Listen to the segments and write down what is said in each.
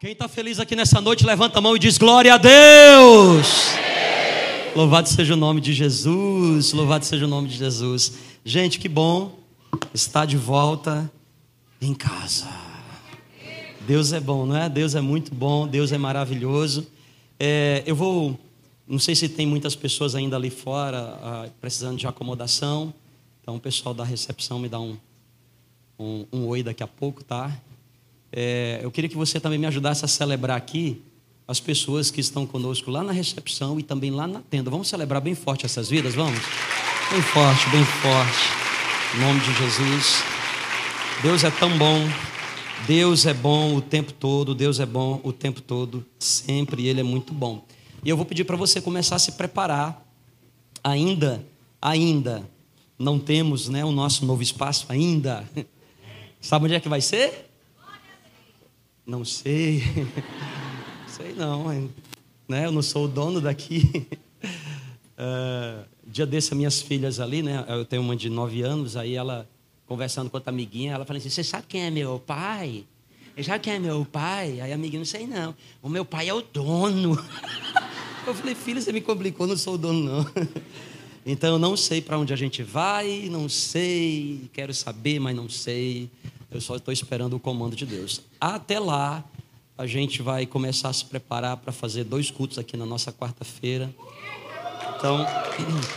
Quem está feliz aqui nessa noite, levanta a mão e diz glória a Deus. Louvado seja o nome de Jesus, louvado seja o nome de Jesus. Gente, que bom estar de volta em casa. Deus é bom, não é? Deus é muito bom, Deus é maravilhoso. É, eu vou, não sei se tem muitas pessoas ainda ali fora ah, precisando de acomodação. Então, o pessoal da recepção me dá um, um, um oi daqui a pouco, tá? É, eu queria que você também me ajudasse a celebrar aqui as pessoas que estão conosco lá na recepção e também lá na tenda. Vamos celebrar bem forte essas vidas, vamos? Bem forte, bem forte. Em nome de Jesus. Deus é tão bom. Deus é bom o tempo todo. Deus é bom o tempo todo. Sempre Ele é muito bom. E eu vou pedir para você começar a se preparar. Ainda, ainda não temos né, o nosso novo espaço ainda. Sabe onde é que vai ser? Não sei. sei não. Né? Eu não sou o dono daqui. Uh, dia desse, minhas filhas ali, né? Eu tenho uma de nove anos, aí ela, conversando com outra amiguinha, ela falou assim: Você sabe quem é meu pai? Você sabe quem é meu pai? Aí a amiguinha, não sei não. O meu pai é o dono. Eu falei: Filha, você me complicou, não sou o dono, não. Então eu não sei para onde a gente vai, não sei, quero saber, mas não sei. Eu só estou esperando o comando de Deus. Até lá, a gente vai começar a se preparar para fazer dois cultos aqui na nossa quarta-feira. Então,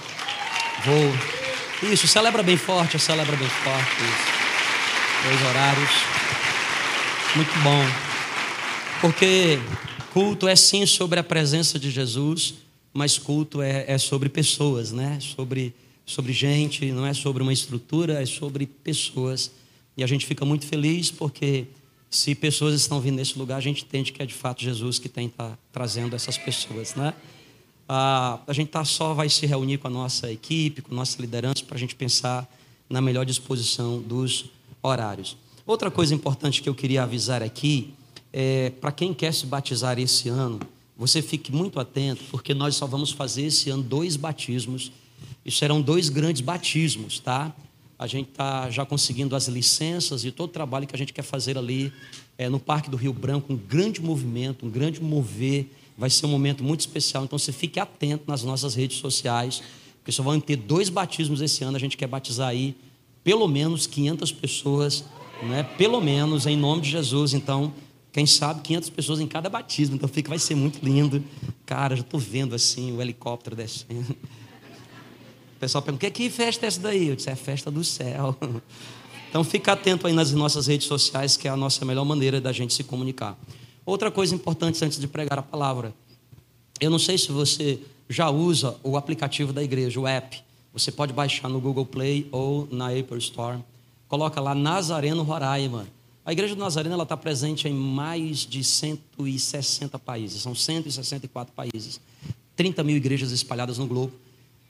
vou. Isso, celebra bem forte, celebra bem forte. Dois horários. Muito bom. Porque culto é sim sobre a presença de Jesus, mas culto é, é sobre pessoas, né? Sobre, sobre gente, não é sobre uma estrutura, é sobre pessoas. E a gente fica muito feliz porque se pessoas estão vindo nesse lugar, a gente entende que é de fato Jesus que tem tá trazendo essas pessoas, né? Ah, a gente tá só vai se reunir com a nossa equipe, com a nossa liderança, para a gente pensar na melhor disposição dos horários. Outra coisa importante que eu queria avisar aqui é para quem quer se batizar esse ano, você fique muito atento, porque nós só vamos fazer esse ano dois batismos, e serão dois grandes batismos, tá? A gente está já conseguindo as licenças e todo o trabalho que a gente quer fazer ali é, no Parque do Rio Branco, um grande movimento, um grande mover, vai ser um momento muito especial. Então você fique atento nas nossas redes sociais, porque só vão ter dois batismos esse ano. A gente quer batizar aí pelo menos 500 pessoas, né? pelo menos, em nome de Jesus. Então, quem sabe 500 pessoas em cada batismo. Então fica, vai ser muito lindo. Cara, já estou vendo assim o helicóptero descendo pessoal pergunta: que, festa é essa daí? Eu disse: é festa do céu. Então fica atento aí nas nossas redes sociais, que é a nossa melhor maneira da gente se comunicar. Outra coisa importante antes de pregar a palavra. Eu não sei se você já usa o aplicativo da igreja, o app. Você pode baixar no Google Play ou na Apple Store. Coloca lá Nazareno Roraima. A igreja do Nazareno está presente em mais de 160 países. São 164 países. 30 mil igrejas espalhadas no globo.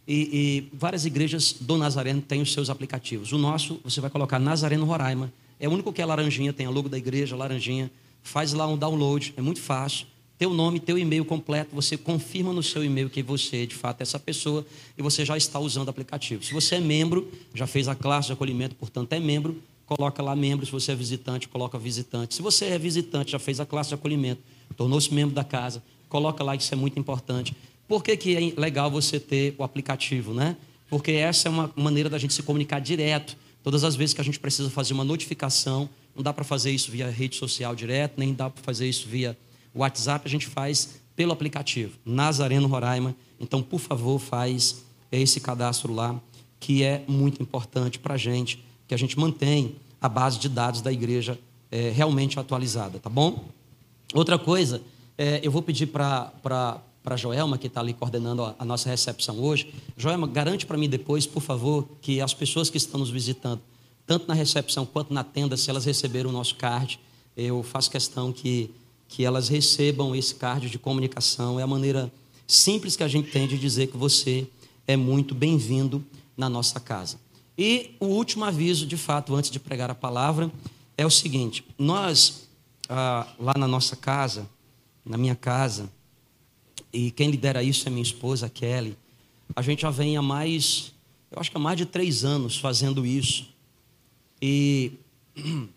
E, e, várias igrejas do Nazareno têm os seus aplicativos. O nosso, você vai colocar Nazareno Roraima. É o único que é laranjinha, tem a logo da igreja, laranjinha. Faz lá um download, é muito fácil. Teu nome, teu e-mail completo, você confirma no seu e-mail que você de fato é essa pessoa e você já está usando o aplicativo. Se você é membro, já fez a classe de acolhimento, portanto é membro, coloca lá membro. Se você é visitante, coloca visitante. Se você é visitante, já fez a classe de acolhimento, tornou-se membro da casa, coloca lá, isso é muito importante. Por que, que é legal você ter o aplicativo, né? Porque essa é uma maneira da gente se comunicar direto. Todas as vezes que a gente precisa fazer uma notificação, não dá para fazer isso via rede social direto, nem dá para fazer isso via WhatsApp, a gente faz pelo aplicativo, Nazareno Roraima. Então, por favor, faz esse cadastro lá, que é muito importante para a gente, que a gente mantém a base de dados da igreja é, realmente atualizada, tá bom? Outra coisa, é, eu vou pedir para para Joelma, que está ali coordenando a, a, nossa recepção hoje. Joelma, garante para mim depois, por favor, que as pessoas que estão nos visitando, tanto na recepção quanto na tenda, se elas receberam o nosso card, eu faço questão que, que elas recebam esse card de comunicação. É a maneira simples que a gente tem de dizer que você é muito bem-vindo na nossa casa. E o último aviso, de fato, antes de pregar a palavra, é o seguinte: nós, ah, lá na nossa casa, na minha casa, e quem lidera isso é minha esposa, Kelly. A gente já vem há mais, eu acho que há mais de três anos fazendo isso. E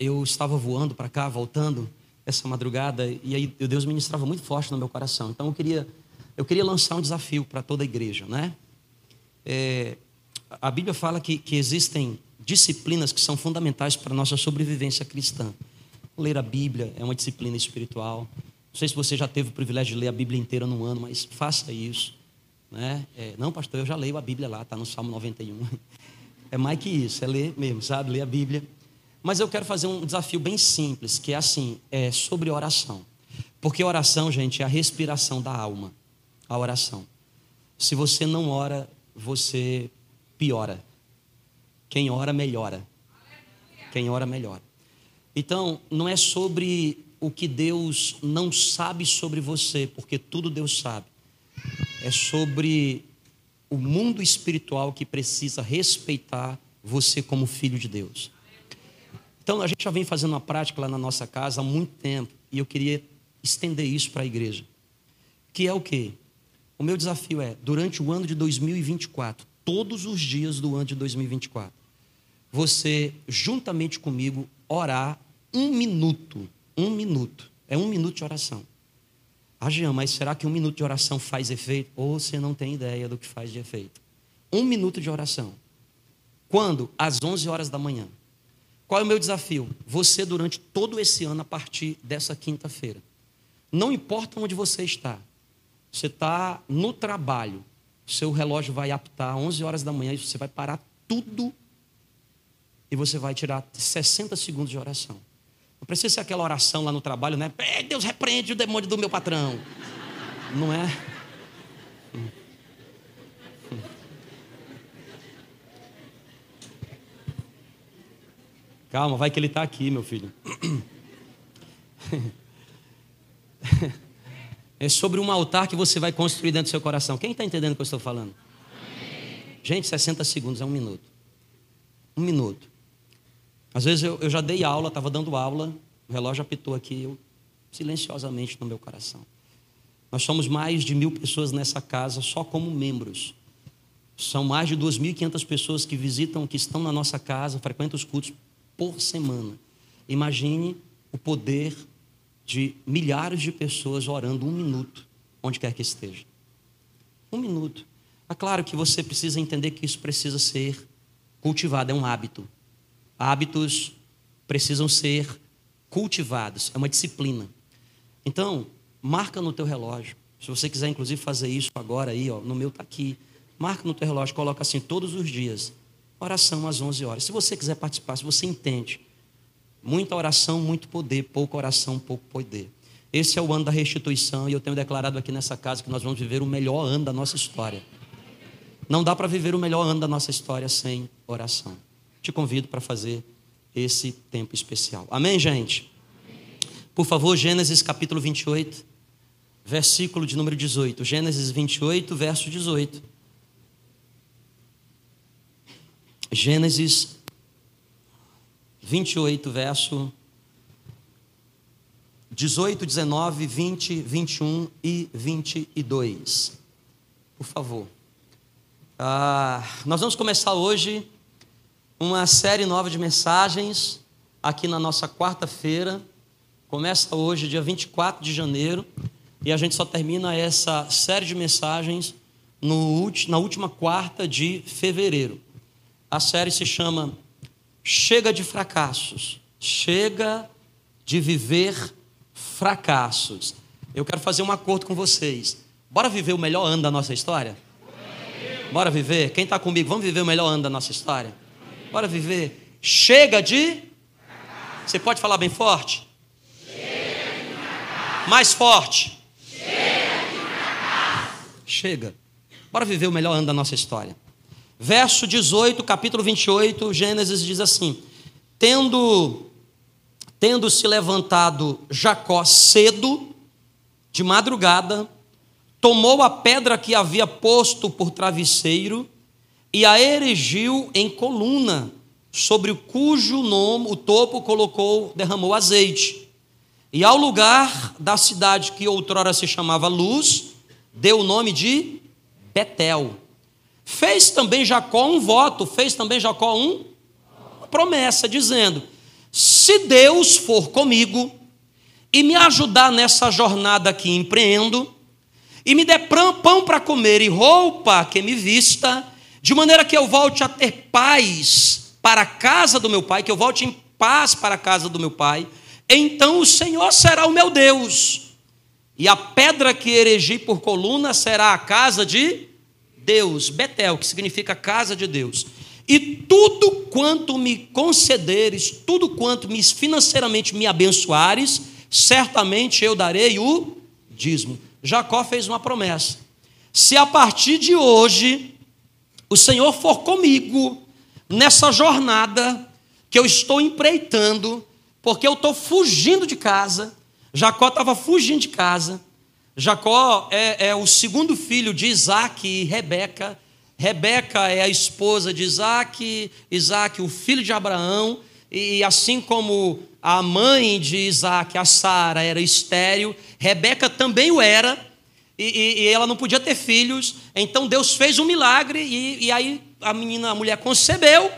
eu estava voando para cá, voltando, essa madrugada e aí Deus ministrava muito forte no meu coração. Então eu queria, eu queria lançar um desafio para toda a igreja, né? É, a Bíblia fala que, que existem disciplinas que são fundamentais para a nossa sobrevivência cristã. Ler a Bíblia é uma disciplina espiritual. Não sei se você já teve o privilégio de ler a Bíblia inteira num ano, mas faça isso. Né? É, não, pastor, eu já leio a Bíblia lá, está no Salmo 91. É mais que isso, é ler mesmo, sabe? Ler a Bíblia. Mas eu quero fazer um desafio bem simples, que é assim, é sobre oração. Porque oração, gente, é a respiração da alma. A oração. Se você não ora, você piora. Quem ora, melhora. Quem ora, melhora. Então, não é sobre o que Deus não sabe sobre você, porque tudo Deus sabe. É sobre o mundo espiritual que precisa respeitar você como filho de Deus. Então, a gente já vem fazendo uma prática lá na nossa casa há muito tempo, e eu queria estender isso para a igreja. Que é o quê? O meu desafio é, durante o ano de 2024, todos os dias do ano de 2024, você, juntamente comigo, orar um minuto. Um minuto. É um minuto de oração. Ah, Jean, mas será que um minuto de oração faz efeito? Ou você não tem ideia do que faz de efeito? Um minuto de oração. Quando? Às 11 horas da manhã. Qual é o meu desafio? Você, durante todo esse ano, a partir dessa quinta-feira. Não importa onde você está. Você está no trabalho. Seu relógio vai apitar 11 horas da manhã e você vai parar tudo e você vai tirar 60 segundos de oração. Não precisa ser aquela oração lá no trabalho, né? Deus repreende o demônio do meu patrão. Não é? Calma, vai que ele está aqui, meu filho. É sobre um altar que você vai construir dentro do seu coração. Quem está entendendo o que eu estou falando? Gente, 60 segundos é um minuto. Um minuto. Às vezes eu, eu já dei aula, estava dando aula, o relógio apitou aqui, eu silenciosamente no meu coração. Nós somos mais de mil pessoas nessa casa só como membros. São mais de 2.500 pessoas que visitam, que estão na nossa casa, frequentam os cultos por semana. Imagine o poder de milhares de pessoas orando um minuto, onde quer que esteja. Um minuto. É claro que você precisa entender que isso precisa ser cultivado, é um hábito. Hábitos precisam ser cultivados, é uma disciplina. Então, marca no teu relógio. Se você quiser, inclusive, fazer isso agora aí, ó, no meu está aqui. Marca no teu relógio, coloca assim todos os dias. Oração às 11 horas. Se você quiser participar, se você entende. Muita oração, muito poder. Pouca oração, pouco poder. Esse é o ano da restituição e eu tenho declarado aqui nessa casa que nós vamos viver o melhor ano da nossa história. Não dá para viver o melhor ano da nossa história sem oração. Te convido para fazer esse tempo especial. Amém, gente? Por favor, Gênesis capítulo 28, versículo de número 18. Gênesis 28, verso 18. Gênesis 28, verso 18, 19, 20, 21 e 22. Por favor. Ah, nós vamos começar hoje uma série nova de mensagens aqui na nossa quarta-feira. Começa hoje, dia 24 de janeiro, e a gente só termina essa série de mensagens no, na última quarta de fevereiro. A série se chama Chega de Fracassos. Chega de viver fracassos. Eu quero fazer um acordo com vocês. Bora viver o melhor ano da nossa história? Bora viver? Quem está comigo? Vamos viver o melhor ano da nossa história? Bora viver. Chega de. Você pode falar bem forte? Mais forte. Chega. Chega. Bora viver o melhor ano da nossa história. Verso 18, capítulo 28, Gênesis diz assim: Tendo tendo se levantado Jacó cedo, de madrugada, tomou a pedra que havia posto por travesseiro e a erigiu em coluna, sobre o cujo nome o topo colocou, derramou azeite. E ao lugar da cidade que outrora se chamava Luz, deu o nome de Betel. Fez também Jacó um voto, fez também Jacó um, uma promessa, dizendo: Se Deus for comigo, e me ajudar nessa jornada que empreendo, e me der pão para comer e roupa que me vista, de maneira que eu volte a ter paz para a casa do meu pai, que eu volte em paz para a casa do meu pai, então o Senhor será o meu Deus, e a pedra que erigi por coluna será a casa de Deus, Betel, que significa casa de Deus. E tudo quanto me concederes, tudo quanto me financeiramente me abençoares, certamente eu darei o dízimo. Jacó fez uma promessa: se a partir de hoje o Senhor for comigo nessa jornada que eu estou empreitando, porque eu estou fugindo de casa, Jacó estava fugindo de casa. Jacó é, é, o segundo filho de Isaac e Rebeca. Rebeca é a esposa de Isaac, Isaac, o filho de Abraão, e assim como a mãe de Isaac, a Sara, era estéril, Rebeca também o era, e, e, e, ela não podia ter filhos, então Deus fez um milagre, e, e aí a menina, a mulher concebeu,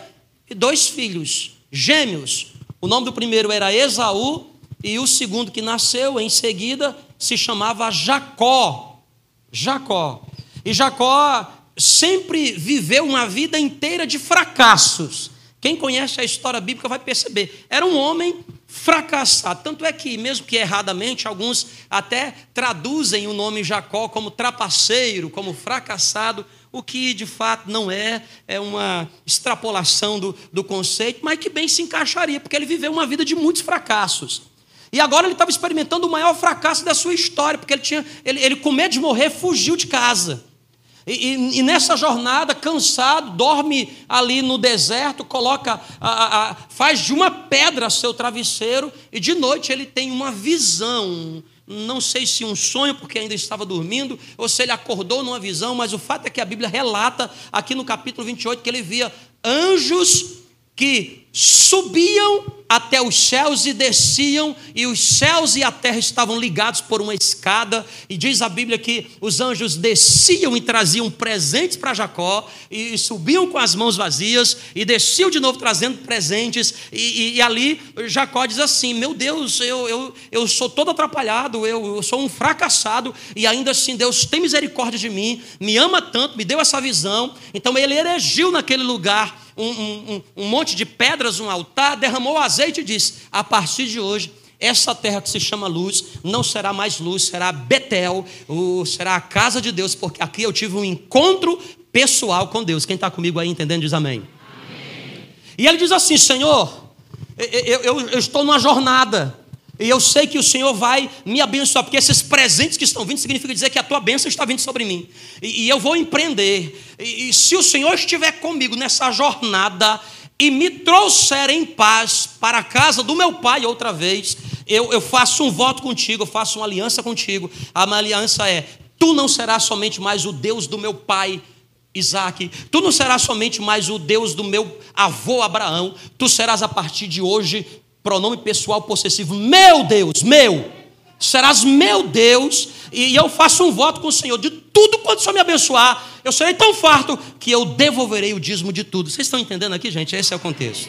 e dois filhos, gêmeos. O nome do primeiro era Esaú, e o segundo que nasceu em seguida se chamava Jacó. Jacó. E Jacó sempre viveu uma vida inteira de fracassos. Quem conhece a história bíblica vai perceber. Era um homem fracassado. Tanto é que, mesmo que erradamente, alguns até traduzem o nome Jacó como trapaceiro, como fracassado, o que de fato não é, é uma extrapolação do, do conceito, mas que bem se encaixaria, porque ele viveu uma vida de muitos fracassos. E agora ele estava experimentando o maior fracasso da sua história, porque ele, tinha, ele, ele com medo de morrer, fugiu de casa. E, e, e, nessa jornada, cansado, dorme ali no deserto, coloca, a, a, faz de uma pedra seu travesseiro, e de noite ele tem uma visão. Não sei se um sonho, porque ainda estava dormindo, ou se ele acordou numa visão, mas o fato é que a Bíblia relata, aqui no capítulo 28, que ele via anjos que subiam até os céus e desciam, e os céus e a terra estavam ligados por uma escada, e diz a Bíblia que os anjos desciam e traziam presentes para Jacó, e subiam com as mãos vazias, e desciam de novo trazendo presentes, e, e, e ali Jacó diz assim: Meu Deus, eu, eu, eu sou todo atrapalhado, eu, eu sou um fracassado, e ainda assim Deus tem misericórdia de mim, me ama tanto, me deu essa visão, então ele erigiu naquele lugar um, um, um monte de pedras, um altar, derramou azeite e disse: A partir de hoje, essa terra que se chama luz não será mais luz, será Betel, será a casa de Deus, porque aqui eu tive um encontro pessoal com Deus. Quem está comigo aí entendendo diz amém. amém. E ele diz assim: Senhor, eu, eu, eu estou numa jornada. E eu sei que o Senhor vai me abençoar, porque esses presentes que estão vindo significa dizer que a tua bênção está vindo sobre mim. E, e eu vou empreender. E, e se o Senhor estiver comigo nessa jornada e me trouxer em paz para a casa do meu pai outra vez, eu, eu faço um voto contigo, eu faço uma aliança contigo. A minha aliança é: tu não serás somente mais o Deus do meu pai. Isaac, tu não serás somente mais o Deus do meu avô Abraão, tu serás a partir de hoje pronome pessoal possessivo, meu Deus, meu, serás meu Deus, e eu faço um voto com o Senhor, de tudo quanto o Senhor me abençoar, eu serei tão farto que eu devolverei o dízimo de tudo. Vocês estão entendendo aqui, gente? Esse é o contexto.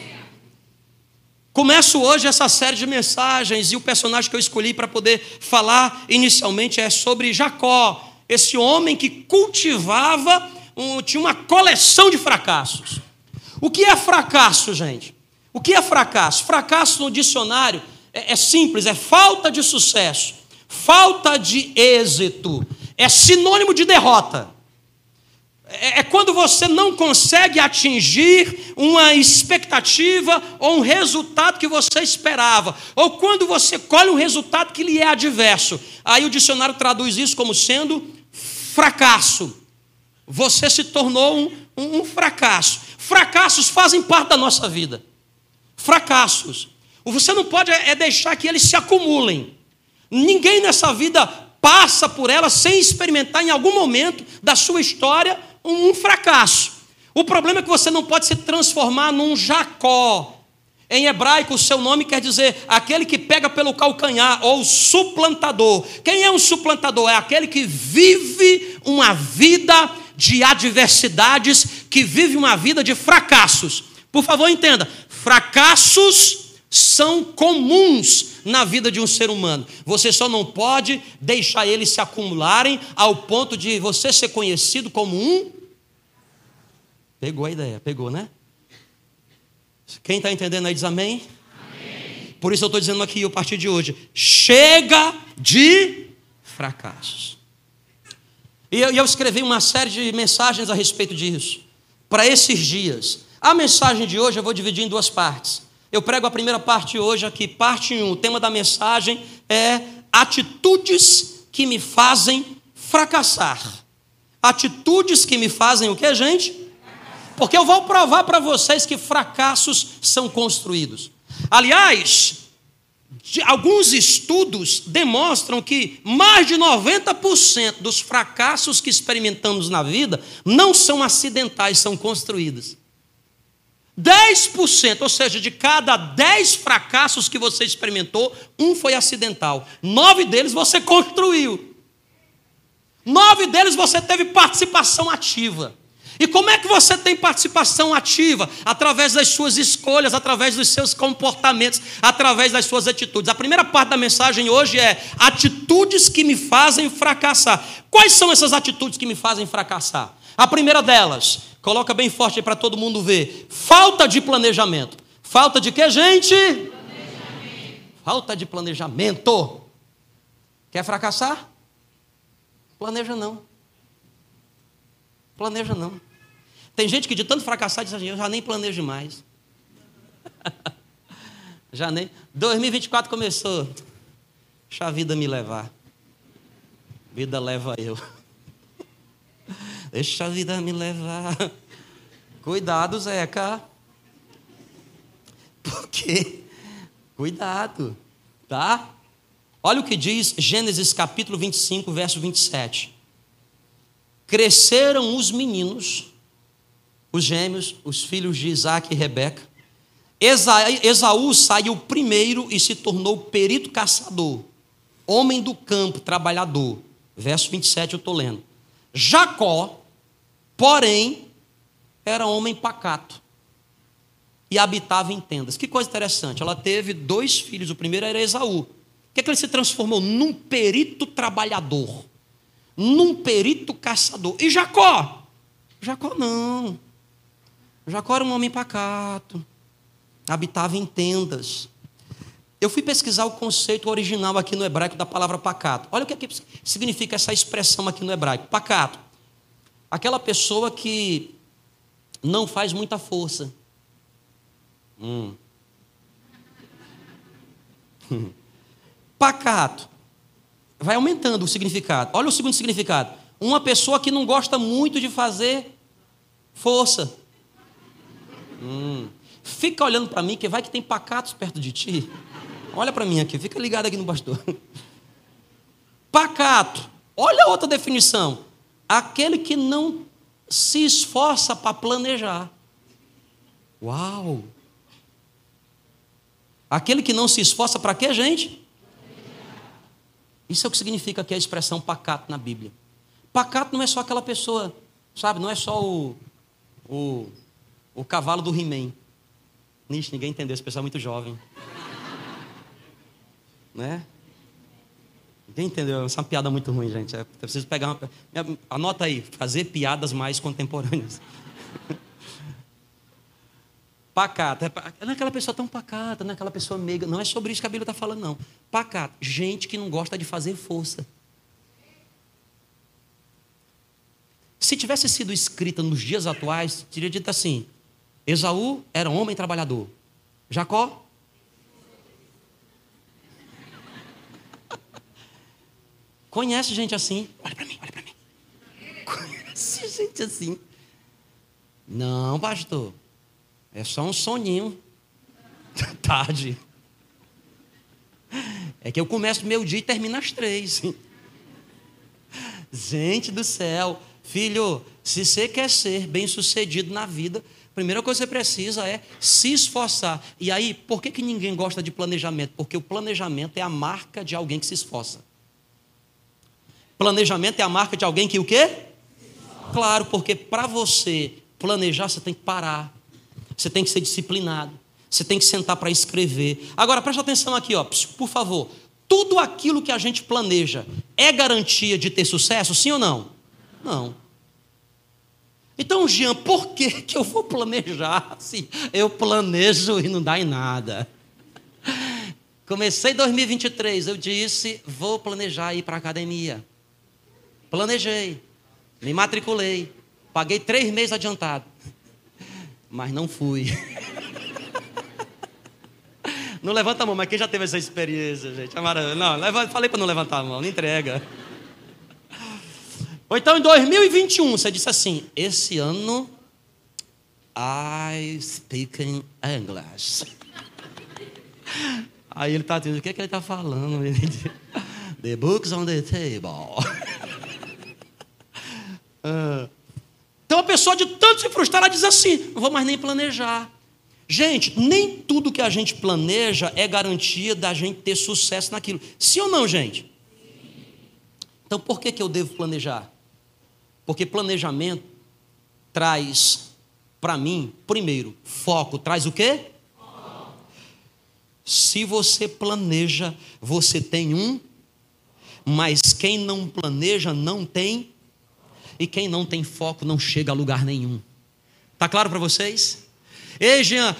Começo hoje essa série de mensagens, e o personagem que eu escolhi para poder falar inicialmente é sobre Jacó, esse homem que cultivava, um, tinha uma coleção de fracassos. O que é fracasso, gente? O que é fracasso? Fracasso no dicionário é, é simples, é falta de sucesso, falta de êxito, é sinônimo de derrota. É, é quando você não consegue atingir uma expectativa ou um resultado que você esperava, ou quando você colhe um resultado que lhe é adverso. Aí o dicionário traduz isso como sendo fracasso. Você se tornou um, um, um fracasso. Fracassos fazem parte da nossa vida fracassos. Você não pode é deixar que eles se acumulem. Ninguém nessa vida passa por ela sem experimentar em algum momento da sua história um fracasso. O problema é que você não pode se transformar num Jacó. Em hebraico, o seu nome quer dizer aquele que pega pelo calcanhar, ou suplantador. Quem é um suplantador? É aquele que vive uma vida de adversidades, que vive uma vida de fracassos. Por favor, entenda: fracassos são comuns na vida de um ser humano. Você só não pode deixar eles se acumularem ao ponto de você ser conhecido como um. Pegou a ideia, pegou, né? Quem está entendendo aí diz amém? Por isso eu estou dizendo aqui a partir de hoje: chega de fracassos. E eu, eu escrevi uma série de mensagens a respeito disso, para esses dias. A mensagem de hoje eu vou dividir em duas partes. Eu prego a primeira parte hoje aqui, parte 1. O tema da mensagem é atitudes que me fazem fracassar. Atitudes que me fazem o que, gente? Porque eu vou provar para vocês que fracassos são construídos. Aliás, alguns estudos demonstram que mais de 90% dos fracassos que experimentamos na vida não são acidentais, são construídos. 10%, ou seja, de cada 10 fracassos que você experimentou, um foi acidental. Nove deles você construiu. Nove deles você teve participação ativa. E como é que você tem participação ativa? Através das suas escolhas, através dos seus comportamentos, através das suas atitudes. A primeira parte da mensagem hoje é atitudes que me fazem fracassar. Quais são essas atitudes que me fazem fracassar? A primeira delas, Coloca bem forte para todo mundo ver. Falta de planejamento. Falta de quê, gente? Falta de planejamento. Quer fracassar? Planeja não. Planeja não. Tem gente que de tanto fracassar diz assim, eu já nem planejo mais. já nem. 2024 começou. Deixa a vida me levar. Vida leva eu. Deixa a vida me levar. Cuidado, Zeca. Porque, cuidado, tá? Olha o que diz Gênesis capítulo 25, verso 27. Cresceram os meninos, os gêmeos, os filhos de Isaac e Rebeca. Esaú saiu primeiro e se tornou perito caçador, homem do campo, trabalhador. Verso 27 eu estou lendo. Jacó, porém, era homem pacato e habitava em tendas. Que coisa interessante. Ela teve dois filhos. O primeiro era Esaú. O que, é que ele se transformou? Num perito trabalhador, num perito caçador. E Jacó? Jacó não. Jacó era um homem pacato, habitava em tendas. Eu fui pesquisar o conceito original aqui no hebraico da palavra pacato. Olha o que, é que significa essa expressão aqui no hebraico. Pacato. Aquela pessoa que não faz muita força. Hum. Pacato. Vai aumentando o significado. Olha o segundo significado. Uma pessoa que não gosta muito de fazer força. Hum. Fica olhando para mim, que vai que tem pacatos perto de ti. Olha para mim aqui, fica ligado aqui no pastor. Pacato. Olha outra definição. Aquele que não se esforça para planejar. Uau! Aquele que não se esforça para quê, gente? Isso é o que significa aqui a expressão pacato na Bíblia. Pacato não é só aquela pessoa, sabe? Não é só o, o, o cavalo do He-Man. ninguém entendeu, esse pessoal é muito jovem. Né? Ninguém entendeu? Essa é uma piada muito ruim, gente. É, preciso pegar uma. Anota aí, fazer piadas mais contemporâneas. Pacata. É não é aquela pessoa tão pacata, não é aquela pessoa meiga. Não é sobre isso que a Bíblia está falando, não. Pacata. Gente que não gosta de fazer força. Se tivesse sido escrita nos dias atuais, teria dito assim: Esaú era um homem trabalhador. Jacó Conhece gente assim? Olha para mim, olha para mim. Conhece gente assim? Não, pastor. É só um soninho. Tarde. É que eu começo meu dia e termino às três. Gente do céu. Filho, se você quer ser bem sucedido na vida, a primeira coisa que você precisa é se esforçar. E aí, por que, que ninguém gosta de planejamento? Porque o planejamento é a marca de alguém que se esforça. Planejamento é a marca de alguém que o quê? Claro, porque para você planejar, você tem que parar. Você tem que ser disciplinado. Você tem que sentar para escrever. Agora, preste atenção aqui, ó, por favor. Tudo aquilo que a gente planeja é garantia de ter sucesso, sim ou não? Não. Então, Jean, por que, que eu vou planejar se eu planejo e não dá em nada? Comecei 2023, eu disse, vou planejar ir para a academia. Planejei, me matriculei, paguei três meses adiantado, mas não fui. Não levanta a mão, mas quem já teve essa experiência, gente? É. Não, falei para não levantar a mão, não entrega. Ou então em 2021, você disse assim: Esse ano, I speak in English. Aí ele está dizendo: O que, é que ele está falando? The books on the table. Ah. Então a pessoa de tanto se frustrar, ela diz assim: Não vou mais nem planejar. Gente, nem tudo que a gente planeja é garantia da gente ter sucesso naquilo. Sim ou não, gente? Então por que, que eu devo planejar? Porque planejamento traz para mim, primeiro, foco. Traz o quê? Se você planeja, você tem um, mas quem não planeja não tem, e quem não tem foco não chega a lugar nenhum. Tá claro para vocês? Ei, Jean,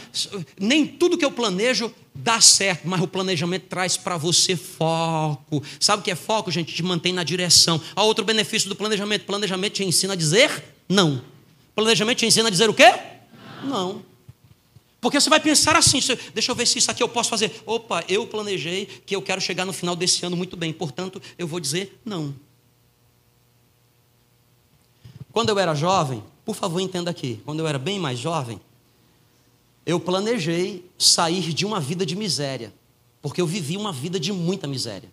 nem tudo que eu planejo dá certo, mas o planejamento traz para você foco. Sabe o que é foco, gente? Te mantém na direção. Há outro benefício do planejamento: planejamento te ensina a dizer não. Planejamento te ensina a dizer o quê? Não. não. Porque você vai pensar assim: deixa eu ver se isso aqui eu posso fazer. Opa, eu planejei que eu quero chegar no final desse ano muito bem, portanto, eu vou dizer não. Quando eu era jovem, por favor, entenda aqui, quando eu era bem mais jovem, eu planejei sair de uma vida de miséria, porque eu vivi uma vida de muita miséria.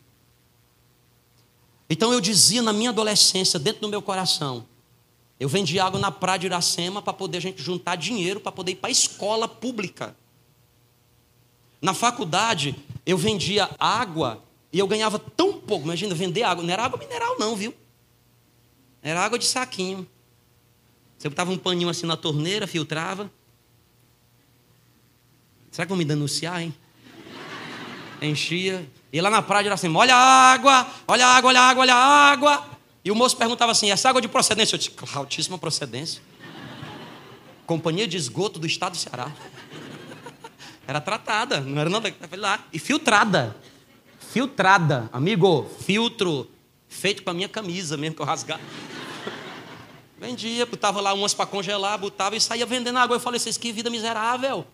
Então eu dizia na minha adolescência, dentro do meu coração, eu vendia água na praia de Iracema para poder a gente juntar dinheiro para poder ir para a escola pública. Na faculdade, eu vendia água e eu ganhava tão pouco. Imagina, vender água. Não era água mineral, não, viu? Era água de saquinho. Você botava um paninho assim na torneira, filtrava. Será que vão me denunciar, hein? Enchia. E lá na praia era assim: olha a água, olha a água, olha a água, olha a água. E o moço perguntava assim: essa água de procedência? Eu disse: altíssima procedência. Companhia de esgoto do estado do Ceará. Era tratada, não era nada. lá. E filtrada. Filtrada. Amigo, filtro. Feito com a minha camisa mesmo, que eu rasgava. Vendia, botava lá umas para congelar, botava e saía vendendo água. Eu falei: vocês que vida miserável.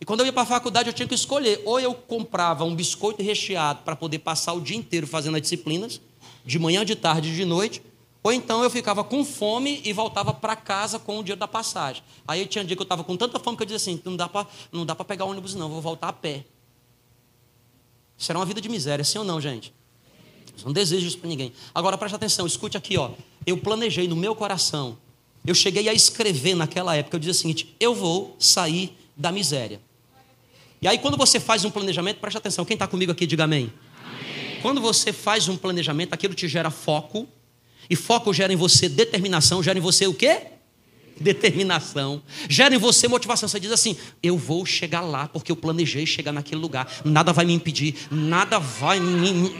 E quando eu ia para a faculdade, eu tinha que escolher. Ou eu comprava um biscoito recheado para poder passar o dia inteiro fazendo as disciplinas, de manhã, de tarde e de noite. Ou então eu ficava com fome e voltava para casa com o dia da passagem. Aí tinha um dia que eu estava com tanta fome que eu dizia assim: não dá para pegar ônibus, não, vou voltar a pé. Era uma vida de miséria, sim ou não, gente? Não desejo isso para ninguém. Agora preste atenção, escute aqui, ó. Eu planejei no meu coração, eu cheguei a escrever naquela época, eu dizia o seguinte: eu vou sair da miséria. E aí, quando você faz um planejamento, preste atenção, quem está comigo aqui, diga amém. amém. Quando você faz um planejamento, aquilo te gera foco, e foco gera em você determinação, gera em você o quê? Determinação, gera em você motivação. Você diz assim: Eu vou chegar lá porque eu planejei chegar naquele lugar, nada vai me impedir, nada vai me.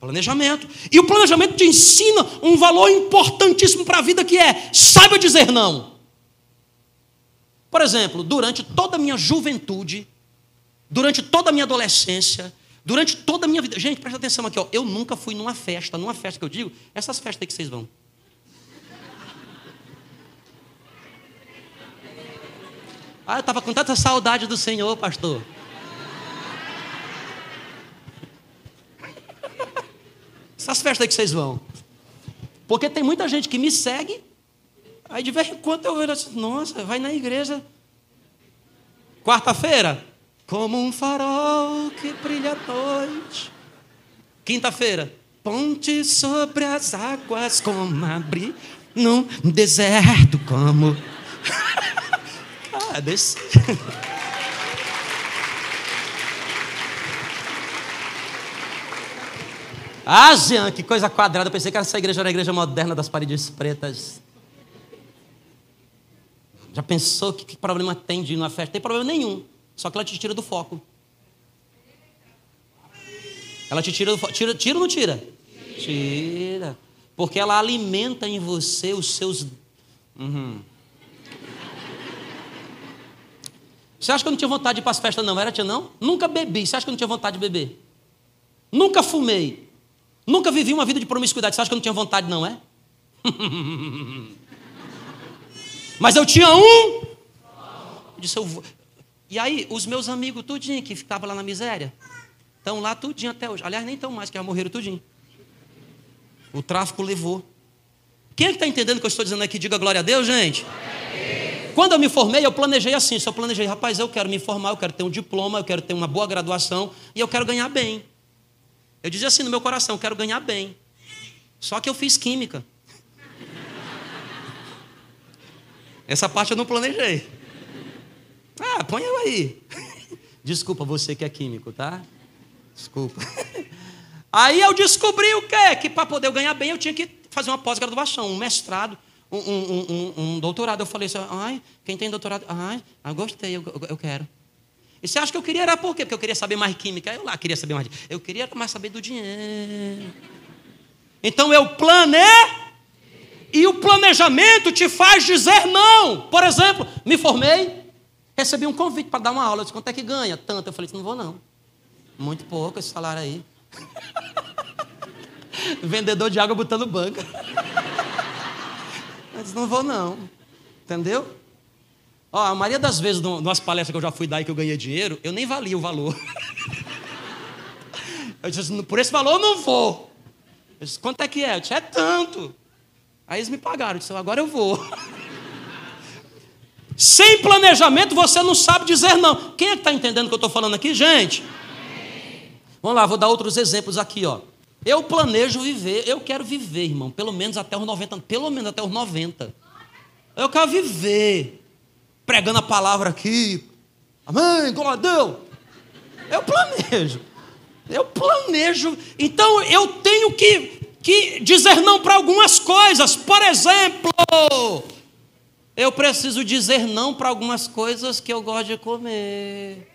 Planejamento. E o planejamento te ensina um valor importantíssimo para a vida que é: saiba dizer não. Por exemplo, durante toda a minha juventude, durante toda a minha adolescência, durante toda a minha vida. Gente, presta atenção aqui, ó. Eu nunca fui numa festa, numa festa que eu digo, essas festas aí que vocês vão. Ah, eu estava com tanta saudade do Senhor, pastor. Essas festas aí que vocês vão. Porque tem muita gente que me segue Aí de vez em quando eu vejo assim, nossa, vai na igreja. Quarta-feira, como um farol que brilha à noite. Quinta-feira, ponte sobre as águas como abrir num deserto como. Cara, desse. Ah, Jean, que coisa quadrada. Eu pensei que essa igreja era a igreja moderna das paredes pretas. Já pensou que, que problema tem de ir numa festa? Tem problema nenhum. Só que ela te tira do foco. Ela te tira do foco. Tira, tira ou não tira? Tira. Porque ela alimenta em você os seus. Uhum. Você acha que eu não tinha vontade de ir para as festas, não? Era, tia, não? Nunca bebi. Você acha que eu não tinha vontade de beber? Nunca fumei. Nunca vivi uma vida de promiscuidade. Você acha que eu não tinha vontade, não é? Mas eu tinha um. Eu disse, eu vou. E aí, os meus amigos, tudinho, que estavam lá na miséria, estão lá tudinho até hoje. Aliás, nem estão mais, que já morreram tudinho. O tráfico levou. Quem é que está entendendo o que eu estou dizendo aqui? Diga glória a Deus, gente. Quando eu me formei, eu planejei assim. Só planejei, rapaz, eu quero me formar, eu quero ter um diploma, eu quero ter uma boa graduação e eu quero ganhar bem. Eu dizia assim no meu coração, quero ganhar bem. Só que eu fiz química. Essa parte eu não planejei. Ah, põe eu aí. Desculpa, você que é químico, tá? Desculpa. Aí eu descobri o quê? Que para poder ganhar bem eu tinha que fazer uma pós-graduação, um mestrado, um, um, um, um, doutorado. Eu falei assim, ai, quem tem doutorado? Ai, eu gostei, eu, eu quero. E você acha que eu queria era por quê? Porque eu queria saber mais química. Eu lá queria saber mais. Eu queria mais saber do dinheiro. Então eu planei. E o planejamento te faz dizer não. Por exemplo, me formei, recebi um convite para dar uma aula. Eu disse, quanto é que ganha? Tanto. Eu falei, não vou não. Muito pouco esse salário aí. Vendedor de água botando banca. Eu disse, não vou não. Entendeu? Ó, a maioria das vezes, nas palestras que eu já fui dar e que eu ganhei dinheiro, eu nem valia o valor. Eu disse, por esse valor eu não vou. Eu disse, quanto é que é? Eu disse, é tanto. Aí eles me pagaram, eu disse, agora eu vou. Sem planejamento você não sabe dizer não. Quem é que está entendendo o que eu estou falando aqui, gente? Vamos lá, vou dar outros exemplos aqui, ó. Eu planejo viver, eu quero viver, irmão, pelo menos até os 90, pelo menos até os 90. Eu quero viver pregando a palavra aqui. Amém, glória a Deus. Eu planejo. Eu planejo. Então eu tenho que, que dizer não para algumas coisas. Por exemplo, eu preciso dizer não para algumas coisas que eu gosto de comer.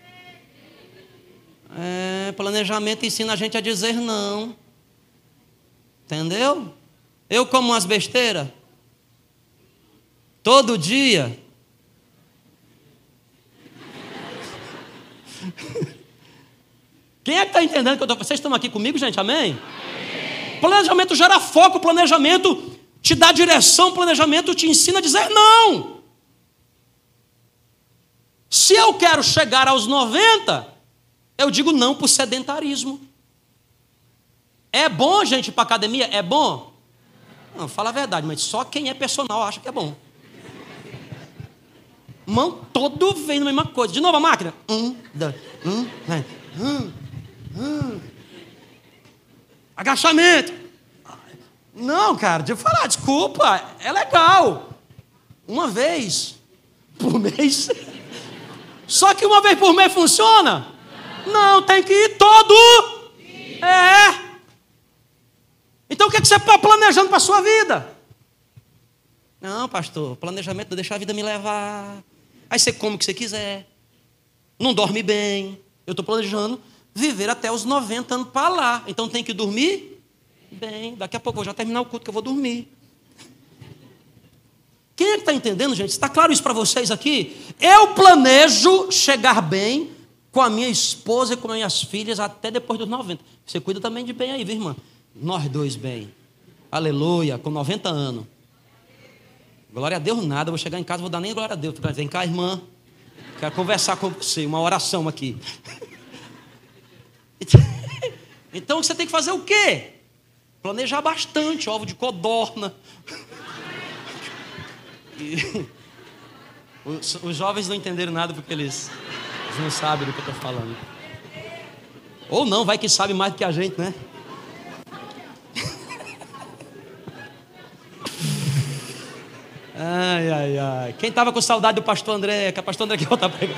É, planejamento ensina a gente a dizer não. Entendeu? Eu como umas besteiras. Todo dia. Quem é que está entendendo que eu estou. Vocês estão aqui comigo, gente? Amém? Amém? Planejamento gera foco, planejamento te dá direção, planejamento te ensina a dizer não. Se eu quero chegar aos 90, eu digo não por sedentarismo. É bom, gente, para academia? É bom? Não, fala a verdade, mas só quem é personal acha que é bom. Mão todo vem na mesma coisa. De novo a máquina. Um, dois, um, dois, um, um. Agachamento. Não, cara, deixa eu falar, desculpa, é legal. Uma vez por mês. Só que uma vez por mês funciona? Não, tem que ir todo. É. Então o que, é que você está planejando para a sua vida? Não, pastor, planejamento é deixar a vida me levar. Aí você come o que você quiser. Não dorme bem. Eu estou planejando viver até os 90 anos para lá. Então tem que dormir bem. Daqui a pouco eu vou já terminar o culto que eu vou dormir. Quem é que está entendendo, gente? Está claro isso para vocês aqui? Eu planejo chegar bem com a minha esposa e com as minhas filhas até depois dos 90. Você cuida também de bem aí, viu, irmã? Nós dois bem. Aleluia, com 90 anos. Glória a Deus nada, vou chegar em casa, vou dar nem glória a Deus. Vem cá, irmã. Quero conversar com você, uma oração aqui. Então você tem que fazer o quê? Planejar bastante, ovo de codorna. E, os, os, jovens não entenderam nada porque eles, eles não sabem do que eu estou falando. Ou não, vai que sabe mais do que a gente, né? Ai, ai, ai. Quem estava com saudade do pastor André, que a pastor André que volta a pregar.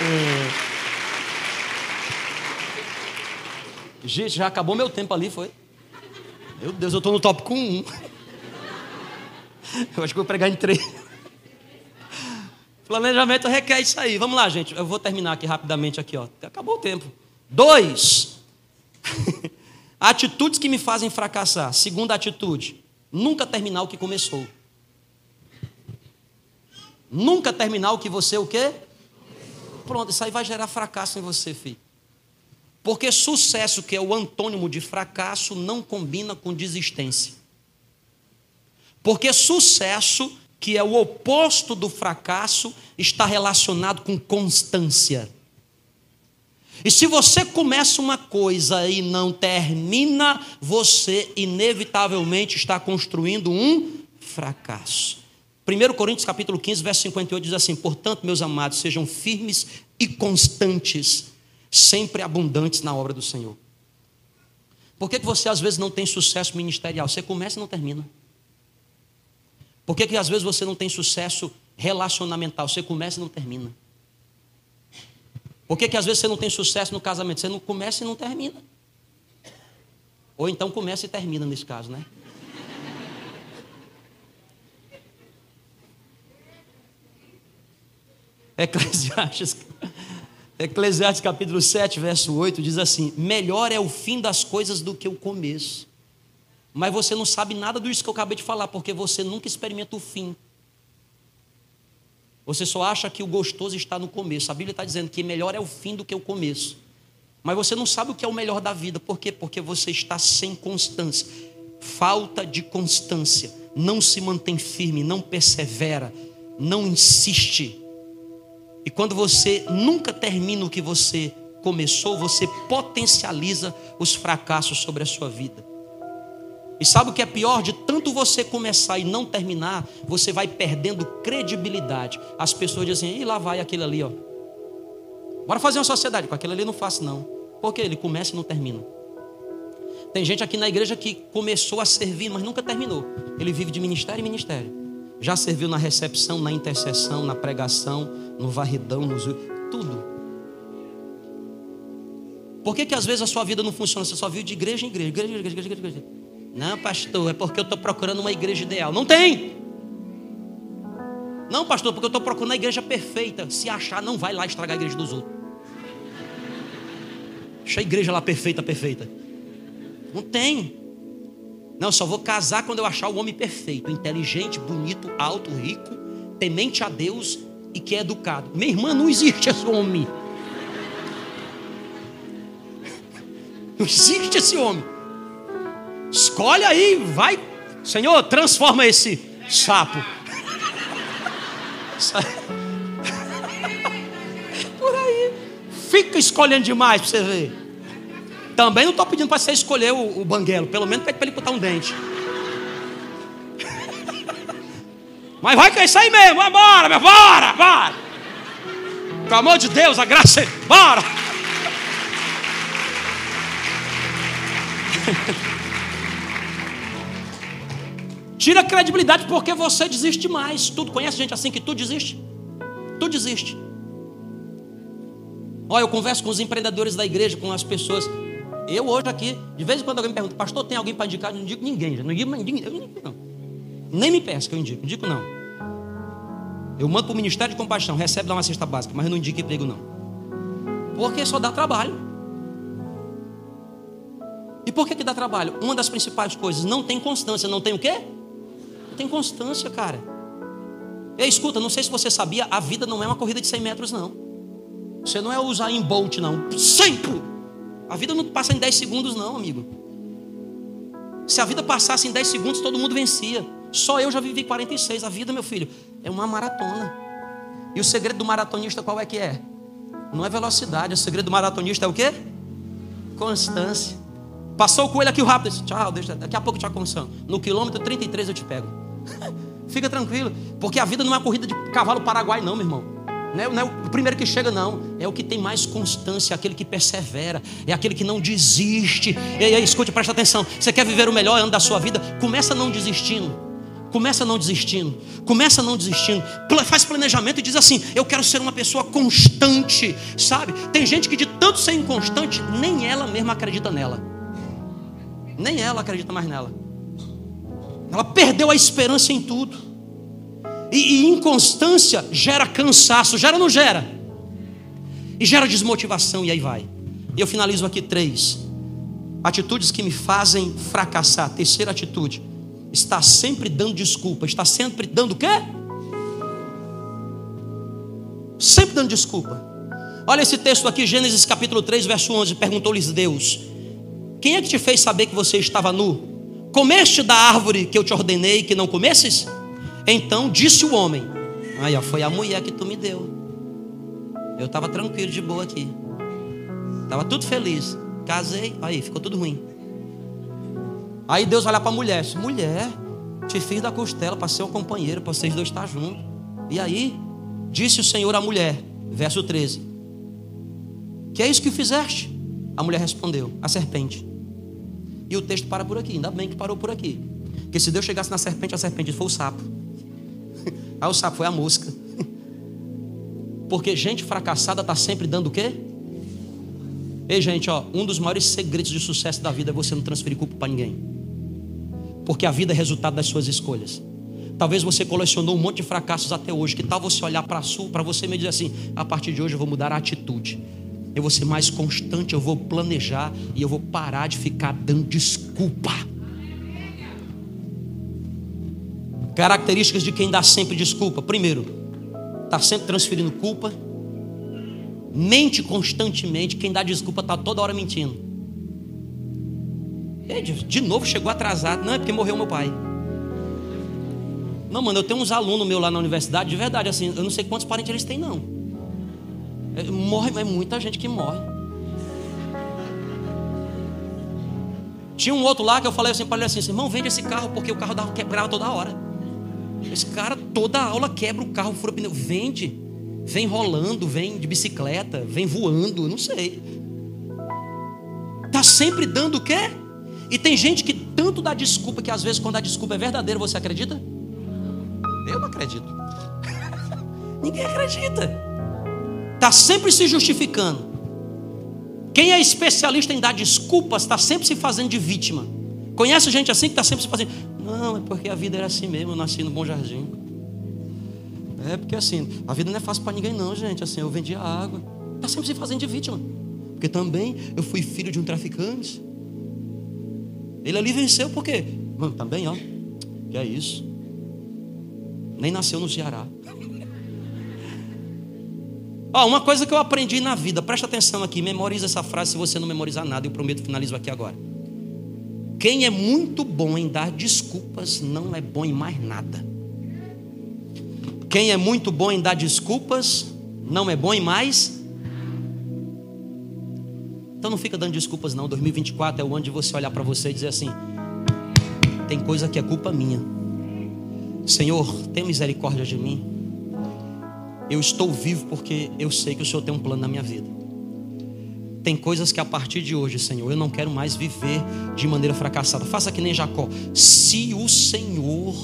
É. Gente, já acabou meu tempo ali, foi? Meu Deus, eu estou no tópico 1. Eu acho que vou pregar em três. Planejamento requer isso aí. Vamos lá, gente. Eu vou terminar aqui rapidamente aqui, ó. Acabou o tempo. Dois. Atitudes que me fazem fracassar. Segunda atitude: nunca terminar o que começou. Nunca terminar o que você o quê? Pronto, isso aí vai gerar fracasso em você, filho. Porque sucesso, que é o antônimo de fracasso, não combina com desistência. Porque sucesso, que é o oposto do fracasso, está relacionado com constância. E se você começa uma coisa e não termina, você inevitavelmente está construindo um fracasso. 1 Coríntios capítulo 15, verso 58 diz assim: "Portanto, meus amados, sejam firmes e constantes, sempre abundantes na obra do Senhor." Por que, que você às vezes não tem sucesso ministerial? Você começa e não termina. Por que, que às vezes você não tem sucesso relacionamental? Você começa e não termina. Por que, que às vezes você não tem sucesso no casamento? Você não começa e não termina. Ou então começa e termina nesse caso, né? Eclesiastes, Eclesiastes capítulo 7, verso 8 diz assim: Melhor é o fim das coisas do que o começo. Mas você não sabe nada disso que eu acabei de falar, porque você nunca experimenta o fim. Você só acha que o gostoso está no começo. A Bíblia está dizendo que melhor é o fim do que o começo. Mas você não sabe o que é o melhor da vida. Por quê? Porque você está sem constância. Falta de constância. Não se mantém firme, não persevera, não insiste. E quando você nunca termina o que você começou, você potencializa os fracassos sobre a sua vida. E sabe o que é pior? De tanto você começar e não terminar, você vai perdendo credibilidade. As pessoas dizem, e lá vai aquele ali, ó. Bora fazer uma sociedade. Com aquele ali não faço, não. Porque ele começa e não termina. Tem gente aqui na igreja que começou a servir, mas nunca terminou. Ele vive de ministério em ministério. Já serviu na recepção, na intercessão, na pregação, no varridão, no tudo. Por que, que às vezes a sua vida não funciona? Você só vive de igreja em igreja, igreja, igreja, igreja, igreja. Não, pastor, é porque eu estou procurando uma igreja ideal. Não tem. Não, pastor, porque eu estou procurando a igreja perfeita. Se achar, não vai lá estragar a igreja dos outros. Deixa a igreja lá perfeita, perfeita. Não tem. Não, só vou casar quando eu achar o homem perfeito, inteligente, bonito, alto, rico, temente a Deus e que é educado. Minha irmã, não existe esse homem. Não existe esse homem. Escolhe aí, vai. Senhor, transforma esse sapo. Por aí. Fica escolhendo demais para você ver. Também não estou pedindo para você escolher o, o banguelo. Pelo menos pede para ele botar um dente. Mas vai que é isso aí mesmo. Bora, meu, bora, bora. Pelo amor de Deus, a graça é. Bora. Tira a credibilidade porque você desiste mais. Tudo conhece gente assim que tu desiste? Tu desiste. Olha, eu converso com os empreendedores da igreja, com as pessoas. Eu hoje aqui, de vez em quando alguém me pergunta, pastor, tem alguém para indicar? Eu não indico ninguém, não indico, eu não não. Nem me peça que eu indico, indico não. Eu mando para o Ministério de Compaixão, recebe lá uma cesta básica, mas eu não indico emprego não. Porque só dá trabalho. E por que, que dá trabalho? Uma das principais coisas, não tem constância, não tem o quê? Tem constância, cara. Ei, escuta, não sei se você sabia, a vida não é uma corrida de 100 metros, não. Você não é usar em Bolt, não. Sempre! A vida não passa em 10 segundos, não, amigo. Se a vida passasse em 10 segundos, todo mundo vencia. Só eu já vivi 46. A vida, meu filho, é uma maratona. E o segredo do maratonista qual é que é? Não é velocidade, o segredo do maratonista é o quê? Constância. Passou o coelho aqui rápido, tchau, deixa, daqui a pouco eu te alcançando. No quilômetro 33 eu te pego. Fica tranquilo, porque a vida não é uma corrida de cavalo paraguai, não, meu irmão. Não é, não é, o primeiro que chega, não. É o que tem mais constância, aquele que persevera, é aquele que não desiste. Ei, ei, escute, presta atenção. Você quer viver o melhor ano da sua vida? Começa não desistindo. Começa não desistindo. Começa não desistindo. Faz planejamento e diz assim: Eu quero ser uma pessoa constante. Sabe? Tem gente que de tanto ser inconstante, nem ela mesma acredita nela. Nem ela acredita mais nela. Ela perdeu a esperança em tudo. E, e inconstância gera cansaço, gera ou não gera? E gera desmotivação, e aí vai. E eu finalizo aqui três. Atitudes que me fazem fracassar. Terceira atitude. Está sempre dando desculpa. Está sempre dando o quê? Sempre dando desculpa. Olha esse texto aqui, Gênesis capítulo 3, verso 11. Perguntou-lhes Deus: Quem é que te fez saber que você estava nu? Comeste da árvore que eu te ordenei que não comesses? Então disse o homem: Aí, ó, foi a mulher que tu me deu. Eu estava tranquilo, de boa aqui. Estava tudo feliz. Casei, aí ficou tudo ruim. Aí Deus olha para a mulher: Mulher, te fiz da costela para ser um companheiro, para vocês dois estar juntos. E aí, disse o Senhor à mulher, verso 13: Que é isso que fizeste? A mulher respondeu: A serpente. E o texto para por aqui, ainda bem que parou por aqui. Porque se Deus chegasse na serpente, a serpente foi o sapo. Aí o sapo foi a mosca. Porque gente fracassada está sempre dando o quê? Ei, gente, ó, um dos maiores segredos de sucesso da vida é você não transferir culpa para ninguém. Porque a vida é resultado das suas escolhas. Talvez você colecionou um monte de fracassos até hoje. Que tal você olhar para sul, para você me dizer assim: a partir de hoje eu vou mudar a atitude. Eu vou ser mais constante, eu vou planejar e eu vou parar de ficar dando desculpa. Características de quem dá sempre desculpa. Primeiro, está sempre transferindo culpa, mente constantemente. Quem dá desculpa está toda hora mentindo. De novo chegou atrasado. Não, é porque morreu meu pai. Não, mano, eu tenho uns alunos meus lá na universidade, de verdade, assim, eu não sei quantos parentes eles têm, não. Morre, mas muita gente que morre. Tinha um outro lá que eu falei assim para ele assim, irmão, vende esse carro porque o carro dava, quebrava toda hora. Esse cara toda aula quebra o carro, fura pneu, vende, vem rolando, vem de bicicleta, vem voando, não sei. Tá sempre dando o quê? E tem gente que tanto dá desculpa que às vezes quando a desculpa é verdadeira, você acredita? Eu não acredito. Ninguém acredita. Tá sempre se justificando. Quem é especialista em dar desculpas está sempre se fazendo de vítima. Conhece gente assim que está sempre se fazendo. Não, é porque a vida era assim mesmo, eu nasci no Bom Jardim. É porque assim, a vida não é fácil para ninguém não, gente. Assim, eu vendia água. Está sempre se fazendo de vítima. Porque também eu fui filho de um traficante. Ele ali venceu por quê? Mano, também, ó. Que é isso? Nem nasceu no Ceará. Ó, uma coisa que eu aprendi na vida, presta atenção aqui, memoriza essa frase se você não memorizar nada, eu prometo finalizo aqui agora. Quem é muito bom em dar desculpas não é bom em mais nada. Quem é muito bom em dar desculpas não é bom em mais. Então não fica dando desculpas não. 2024 é o ano de você olhar para você e dizer assim: tem coisa que é culpa minha. Senhor, tenha misericórdia de mim. Eu estou vivo porque eu sei que o Senhor tem um plano na minha vida. Tem coisas que a partir de hoje, Senhor, eu não quero mais viver de maneira fracassada. Faça que nem Jacó. Se o Senhor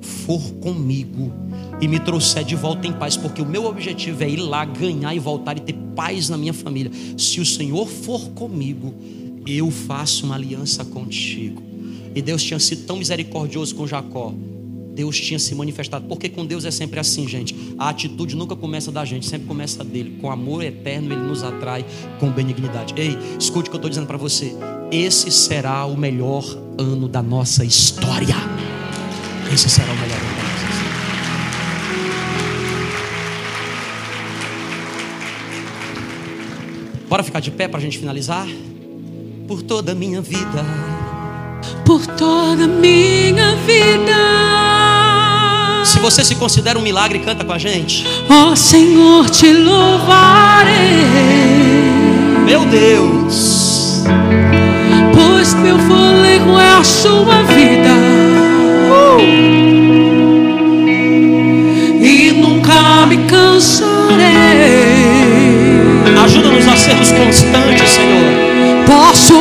for comigo e me trouxer de volta em paz, porque o meu objetivo é ir lá ganhar e voltar e ter paz na minha família. Se o Senhor for comigo, eu faço uma aliança contigo. E Deus tinha sido tão misericordioso com Jacó Deus tinha se manifestado. Porque com Deus é sempre assim, gente. A atitude nunca começa da gente, sempre começa dele. Com amor eterno, ele nos atrai com benignidade. Ei, escute o que eu estou dizendo para você. Esse será o melhor ano da nossa história. Esse será o melhor ano da nossa história. Bora ficar de pé para a gente finalizar? Por toda a minha vida. Por toda a minha vida você se considera um milagre, canta com a gente. Ó oh, Senhor, te louvarei. Meu Deus. Pois meu fôlego é a sua vida. Uh. E nunca me cansarei. Ajuda-nos a sermos constantes, Senhor. Posso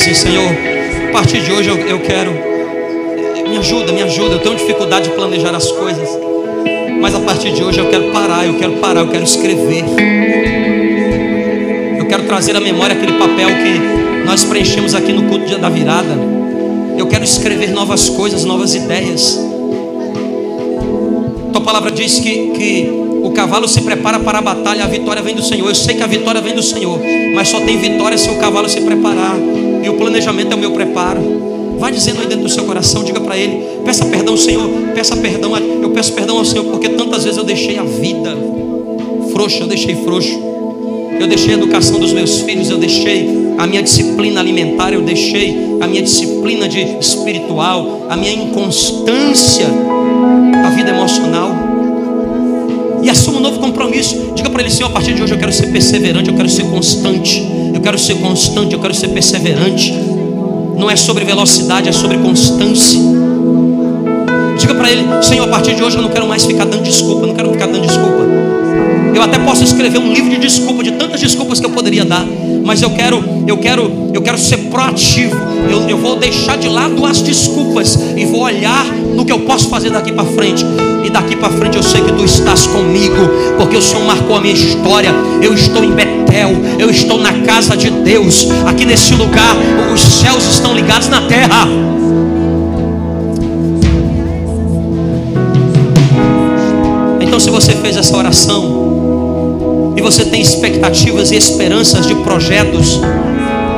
assim: Senhor, a partir de hoje eu, eu quero. Me ajuda, me ajuda. Eu tenho dificuldade de planejar as coisas. Mas a partir de hoje eu quero parar, eu quero parar, eu quero escrever. Eu quero trazer à memória aquele papel que nós preenchemos aqui no culto da virada. Eu quero escrever novas coisas, novas ideias. Tua palavra diz que, que o cavalo se prepara para a batalha, a vitória vem do Senhor. Eu sei que a vitória vem do Senhor, mas só tem vitória se o cavalo se preparar. E o planejamento é o meu preparo. Vai dizendo aí dentro do seu coração, diga para ele, peça perdão, Senhor, peça perdão, eu peço perdão ao Senhor, porque tantas vezes eu deixei a vida frouxa, eu deixei frouxo. Eu deixei a educação dos meus filhos, eu deixei a minha disciplina alimentar, eu deixei a minha disciplina de espiritual, a minha inconstância, a vida emocional e assuma um novo compromisso. Diga para ele, Senhor, a partir de hoje eu quero ser perseverante, eu quero ser constante, eu quero ser constante, eu quero ser perseverante. Não é sobre velocidade, é sobre constância. Diga para ele, Senhor, a partir de hoje eu não quero mais ficar dando desculpa, não quero ficar dando desculpa. Eu até posso escrever um livro de desculpa, de tantas desculpas que eu poderia dar, mas eu quero, eu quero, eu quero ser proativo. Eu, eu vou deixar de lado as desculpas e vou olhar no que eu posso fazer daqui para frente. E daqui para frente eu sei que tu estás comigo, porque o Senhor marcou a minha história. Eu estou em Betel, eu estou na casa de Deus. Aqui nesse lugar, os céus estão ligados na terra. Então, se você fez essa oração e você tem expectativas e esperanças de projetos,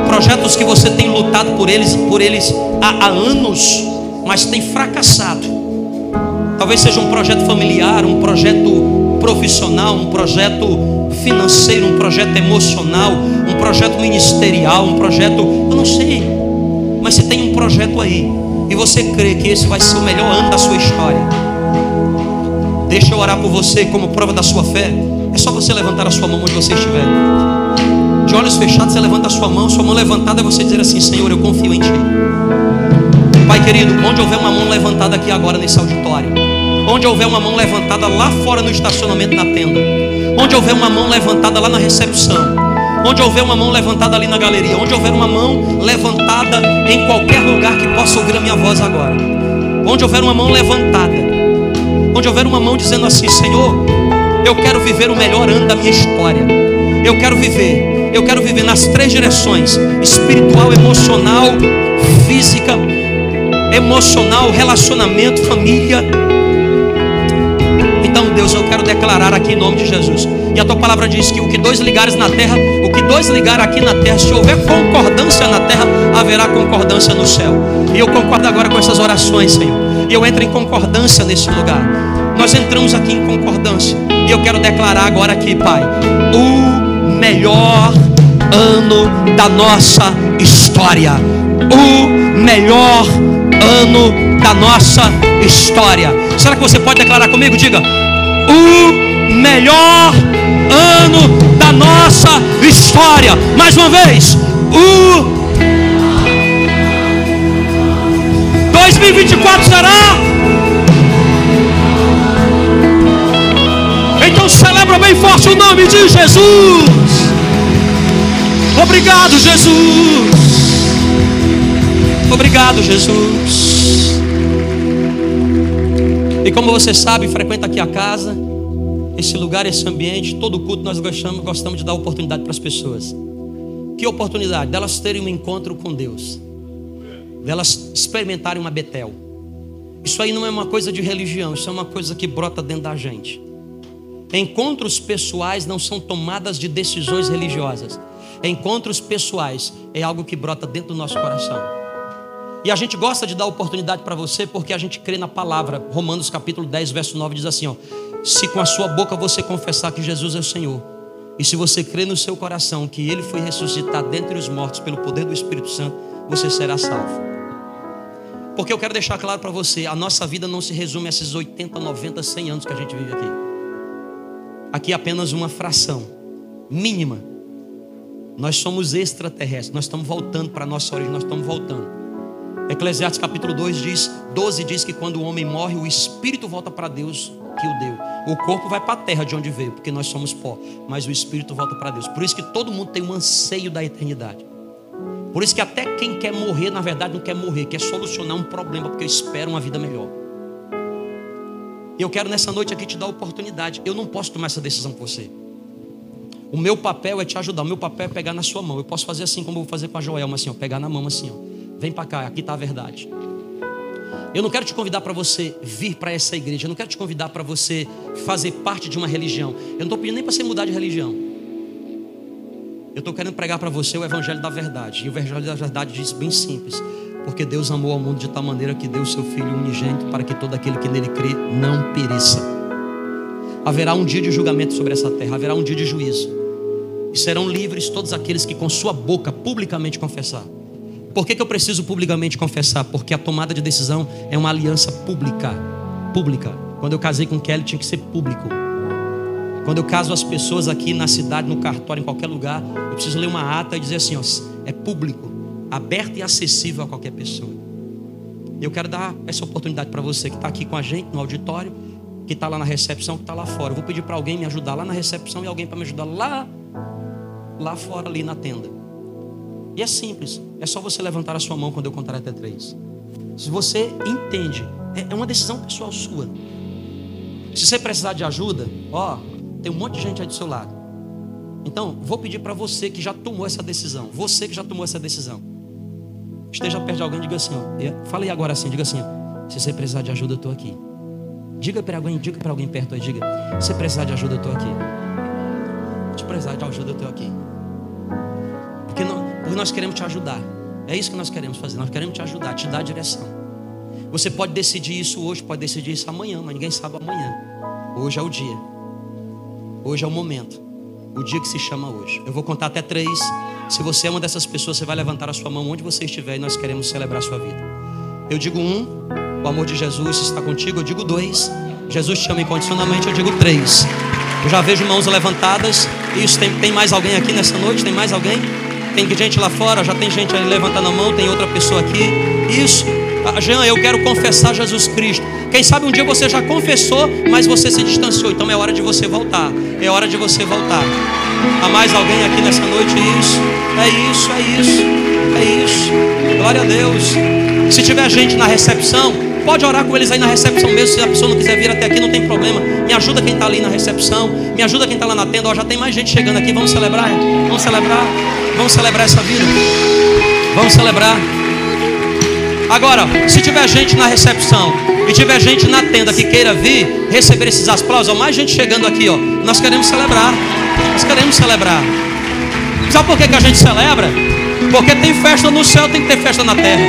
projetos que você tem lutado por eles, por eles há, há anos, mas tem fracassado. Talvez seja um projeto familiar, um projeto profissional, um projeto financeiro, um projeto emocional, um projeto ministerial, um projeto, eu não sei. Mas se tem um projeto aí e você crê que esse vai ser o melhor ano da sua história, deixa eu orar por você como prova da sua fé. É só você levantar a sua mão onde você estiver. De olhos fechados, você levanta a sua mão, sua mão levantada é você dizer assim: Senhor, eu confio em Ti. Pai querido, onde houver uma mão levantada aqui agora nesse auditório, Onde houver uma mão levantada lá fora no estacionamento na tenda. Onde houver uma mão levantada lá na recepção. Onde houver uma mão levantada ali na galeria. Onde houver uma mão levantada em qualquer lugar que possa ouvir a minha voz agora. Onde houver uma mão levantada. Onde houver uma mão dizendo assim: Senhor, eu quero viver o melhor ano da minha história. Eu quero viver. Eu quero viver nas três direções: espiritual, emocional, física, emocional, relacionamento, família Deus, eu quero declarar aqui em nome de Jesus. E a tua palavra diz que o que dois ligares na terra, o que dois ligar aqui na terra, se houver concordância na terra, haverá concordância no céu. E eu concordo agora com essas orações, Senhor. E eu entro em concordância nesse lugar. Nós entramos aqui em concordância. E eu quero declarar agora aqui, Pai, o melhor ano da nossa história. O melhor ano da nossa história. Será que você pode declarar comigo? Diga: o melhor ano da nossa história. Mais uma vez, o 2024 será. Bem forte o nome de Jesus. Obrigado, Jesus. Obrigado, Jesus. E como você sabe, frequenta aqui a casa, esse lugar, esse ambiente, todo culto nós gostamos, gostamos de dar oportunidade para as pessoas. Que oportunidade? Delas terem um encontro com Deus, delas experimentarem uma Betel. Isso aí não é uma coisa de religião, isso é uma coisa que brota dentro da gente. Encontros pessoais não são tomadas de decisões religiosas. Encontros pessoais é algo que brota dentro do nosso coração. E a gente gosta de dar oportunidade para você porque a gente crê na palavra. Romanos capítulo 10, verso 9 diz assim: ó, Se com a sua boca você confessar que Jesus é o Senhor, e se você crê no seu coração que ele foi ressuscitado dentre os mortos pelo poder do Espírito Santo, você será salvo. Porque eu quero deixar claro para você: a nossa vida não se resume a esses 80, 90, 100 anos que a gente vive aqui. Aqui apenas uma fração mínima. Nós somos extraterrestres, nós estamos voltando para a nossa origem, nós estamos voltando. Eclesiastes capítulo 2 diz, 12 diz que quando o homem morre, o espírito volta para Deus que o deu. O corpo vai para a terra de onde veio, porque nós somos pó, mas o espírito volta para Deus. Por isso que todo mundo tem um anseio da eternidade. Por isso que até quem quer morrer, na verdade, não quer morrer, quer solucionar um problema, porque espera uma vida melhor. Eu quero nessa noite aqui te dar oportunidade. Eu não posso tomar essa decisão por você. O meu papel é te ajudar. O meu papel é pegar na sua mão. Eu posso fazer assim como eu vou fazer com a Joelma, assim, ó, pegar na mão assim, ó. Vem para cá, aqui está a verdade. Eu não quero te convidar para você vir para essa igreja. Eu não quero te convidar para você fazer parte de uma religião. Eu não estou pedindo nem para você mudar de religião. Eu estou querendo pregar para você o evangelho da verdade. E o evangelho da verdade diz bem simples: porque Deus amou ao mundo de tal maneira que deu o seu Filho unigênito para que todo aquele que nele crê não pereça. Haverá um dia de julgamento sobre essa terra, haverá um dia de juízo e serão livres todos aqueles que com sua boca publicamente confessar. Por que, que eu preciso publicamente confessar? Porque a tomada de decisão é uma aliança pública. Pública. Quando eu casei com Kelly, tinha que ser público. Quando eu caso as pessoas aqui na cidade, no cartório, em qualquer lugar, eu preciso ler uma ata e dizer assim: ó, é público, aberto e acessível a qualquer pessoa. Eu quero dar essa oportunidade para você que está aqui com a gente no auditório, que está lá na recepção, que está lá fora. Eu vou pedir para alguém me ajudar lá na recepção e alguém para me ajudar lá lá fora, ali na tenda. E é simples, é só você levantar a sua mão quando eu contar até três. Se você entende, é, é uma decisão pessoal sua. Se você precisar de ajuda, ó, tem um monte de gente aí do seu lado. Então, vou pedir para você que já tomou essa decisão, você que já tomou essa decisão, esteja perto de alguém e diga assim, ó, fala aí agora assim, diga assim, ó, se você precisar de ajuda, eu estou aqui. Diga para alguém, diga para alguém perto aí, diga, se você precisar de ajuda, eu estou aqui. Se precisar de ajuda, eu estou aqui. Porque, não, porque nós queremos te ajudar. É isso que nós queremos fazer. Nós queremos te ajudar, te dar a direção. Você pode decidir isso hoje, pode decidir isso amanhã, mas ninguém sabe amanhã. Hoje é o dia. Hoje é o momento. O dia que se chama hoje. Eu vou contar até três. Se você é uma dessas pessoas, você vai levantar a sua mão onde você estiver e nós queremos celebrar a sua vida. Eu digo um, o amor de Jesus está contigo. Eu digo dois, Jesus te ama incondicionalmente. Eu digo três. Eu já vejo mãos levantadas. Isso tem, tem mais alguém aqui nessa noite? Tem mais alguém? Tem gente lá fora, já tem gente ali levantando a mão, tem outra pessoa aqui. Isso. Ah, Jean, eu quero confessar Jesus Cristo. Quem sabe um dia você já confessou, mas você se distanciou. Então é hora de você voltar. É hora de você voltar. Há mais alguém aqui nessa noite? Isso. É isso, é isso. É isso. Glória a Deus. Se tiver gente na recepção, pode orar com eles aí na recepção mesmo. Se a pessoa não quiser vir até aqui, não tem problema. Me ajuda quem está ali na recepção. Me ajuda quem está lá na tenda. Ó, já tem mais gente chegando aqui. Vamos celebrar. Vamos celebrar. Vamos celebrar essa vida. Vamos celebrar. Agora, se tiver gente na recepção e tiver gente na tenda que queira vir receber esses aplausos, mais gente chegando aqui, ó, nós queremos celebrar. Nós queremos celebrar. Sabe por que, que a gente celebra? Porque tem festa no céu, tem que ter festa na terra.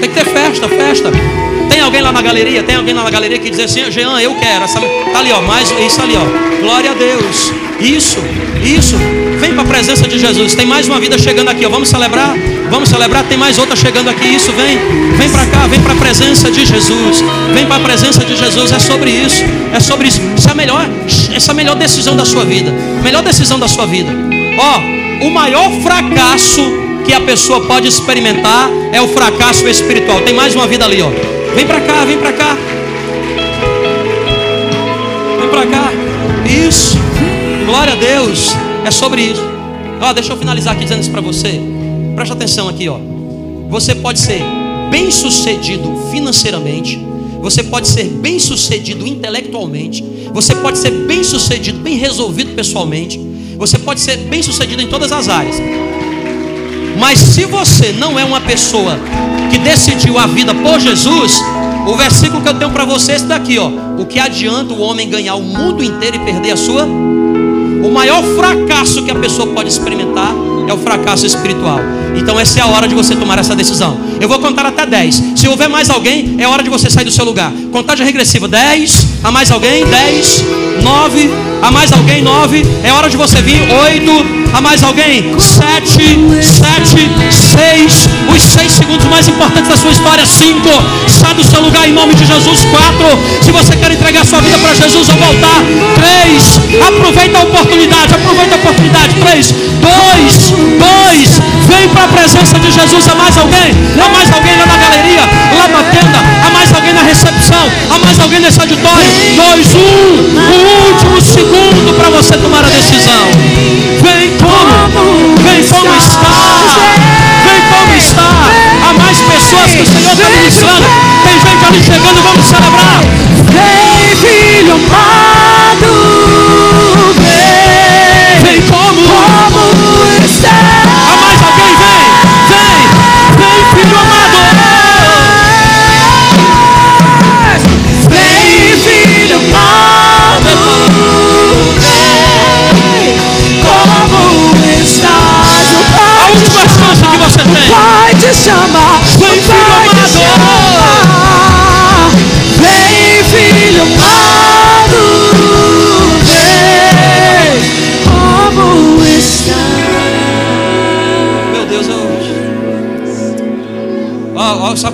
Tem que ter festa, festa. Tem alguém lá na galeria? Tem alguém lá na galeria que diz assim, Jean, eu quero. Essa... Tá ali, ó, mais isso ali, ó. Glória a Deus. Isso, isso. Vem para a presença de Jesus. Tem mais uma vida chegando aqui, ó. Vamos celebrar? Vamos celebrar. Tem mais outra chegando aqui. Isso, vem. Vem para cá, vem para a presença de Jesus. Vem para a presença de Jesus. É sobre isso. É sobre isso. Isso é a melhor, essa é a melhor decisão da sua vida. Melhor decisão da sua vida. Ó, o maior fracasso que a pessoa pode experimentar é o fracasso espiritual. Tem mais uma vida ali, ó. Vem para cá, vem para cá. Vem para cá. Isso. Glória a Deus. É sobre isso. Ó, deixa eu finalizar aqui dizendo isso para você. Preste atenção aqui, ó. Você pode ser bem sucedido financeiramente. Você pode ser bem sucedido intelectualmente. Você pode ser bem sucedido, bem resolvido pessoalmente. Você pode ser bem sucedido em todas as áreas. Mas se você não é uma pessoa que decidiu a vida por Jesus, o versículo que eu tenho para você é esse daqui, ó. O que adianta o homem ganhar o mundo inteiro e perder a sua? O maior fracasso que a pessoa pode experimentar é o fracasso espiritual. Então essa é a hora de você tomar essa decisão. Eu vou contar até 10. Se houver mais alguém, é hora de você sair do seu lugar. Contagem regressiva: 10. A mais alguém? 10. 9. A mais alguém? 9. É hora de você vir. 8. A mais alguém? 7. 7. 6. Os 6 segundos mais importantes da sua história. 5. Sai do seu lugar em nome de Jesus. 4. Se você quer entregar sua vida para Jesus ou voltar. 3. Aproveita a oportunidade. Aproveita a oportunidade. 3. 2. 2. Vem para a presença de Jesus. Há mais alguém? Há mais alguém lá na galeria? Lá na tenda? Há mais alguém na recepção? Há mais alguém nesse auditório? Dois, um, o último segundo para você tomar a decisão. Vem como? Vem como está? Vem como está? Há mais pessoas que o Senhor está ministrando. Tem gente ali chegando, vamos celebrar.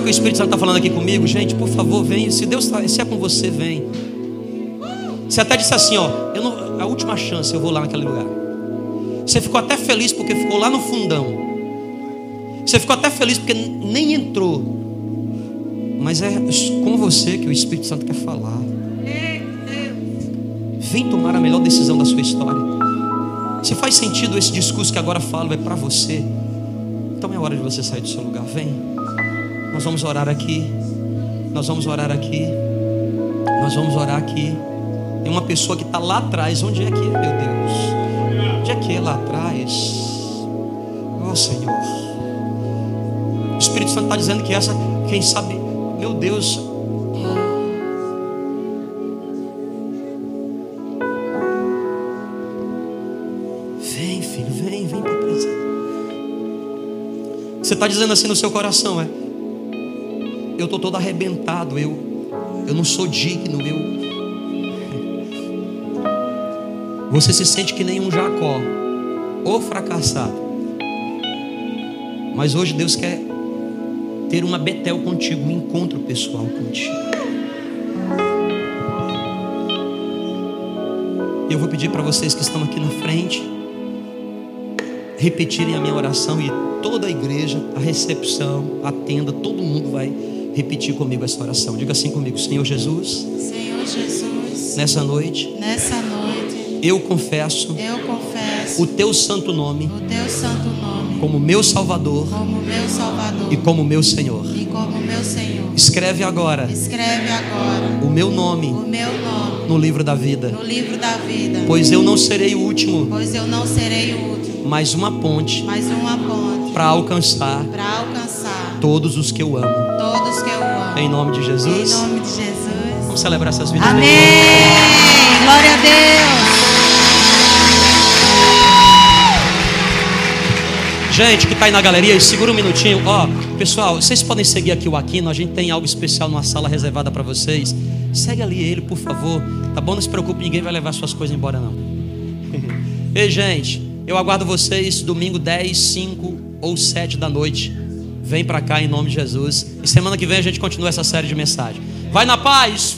Que o Espírito Santo está falando aqui comigo? Gente, por favor, vem. Se Deus tá, se é com você, vem. Você até disse assim, ó, eu não, a última chance, eu vou lá naquele lugar. Você ficou até feliz porque ficou lá no fundão. Você ficou até feliz porque nem entrou. Mas é com você que o Espírito Santo quer falar. Vem tomar a melhor decisão da sua história. Se faz sentido esse discurso que agora falo é para você, então é hora de você sair do seu lugar. Vem. Nós vamos orar aqui. Nós vamos orar aqui. Nós vamos orar aqui. Tem uma pessoa que está lá atrás. Onde é que é, meu Deus? Onde é que é lá atrás? Oh Senhor. O Espírito Santo está dizendo que essa, quem sabe, meu Deus. Você está dizendo assim no seu coração, é? Eu estou todo arrebentado, eu, eu não sou digno, eu. Você se sente que nem um Jacó, ou fracassado. Mas hoje Deus quer ter uma Betel contigo, um encontro pessoal contigo. Eu vou pedir para vocês que estão aqui na frente repetirem a minha oração e toda a igreja, a recepção, a tenda, todo mundo vai repetir comigo essa oração. Diga assim comigo, Senhor Jesus, Senhor Jesus, nessa noite nessa noite eu confesso eu confesso o teu santo nome o teu santo nome como meu Salvador como meu Salvador e como meu Senhor. e como meu Senhor. Escreve agora Escreve agora o meu nome o meu nome no livro da vida, no livro da vida, pois eu não serei o último, pois eu não serei o último, mas uma ponte mas uma ponte para alcançar para alcançar todos os que eu amo. todos que eu amo. Em nome de Em Jesus. nome de Jesus. Vamos celebrar essas vidas. Amém. bem. Glória a Deus. Gente que está aí na galeria, segura um minutinho. Ó, pessoal, vocês podem seguir aqui o Aquino. A gente tem algo especial numa sala reservada para vocês. Segue ali ele, por favor. Tá bom? Não se preocupe, ninguém vai levar suas coisas embora, não. Ei, gente, eu aguardo vocês domingo 10, 5 ou 7 da noite. Vem para cá em nome de Jesus. E semana que vem a gente continua essa série de mensagens. Vai na paz.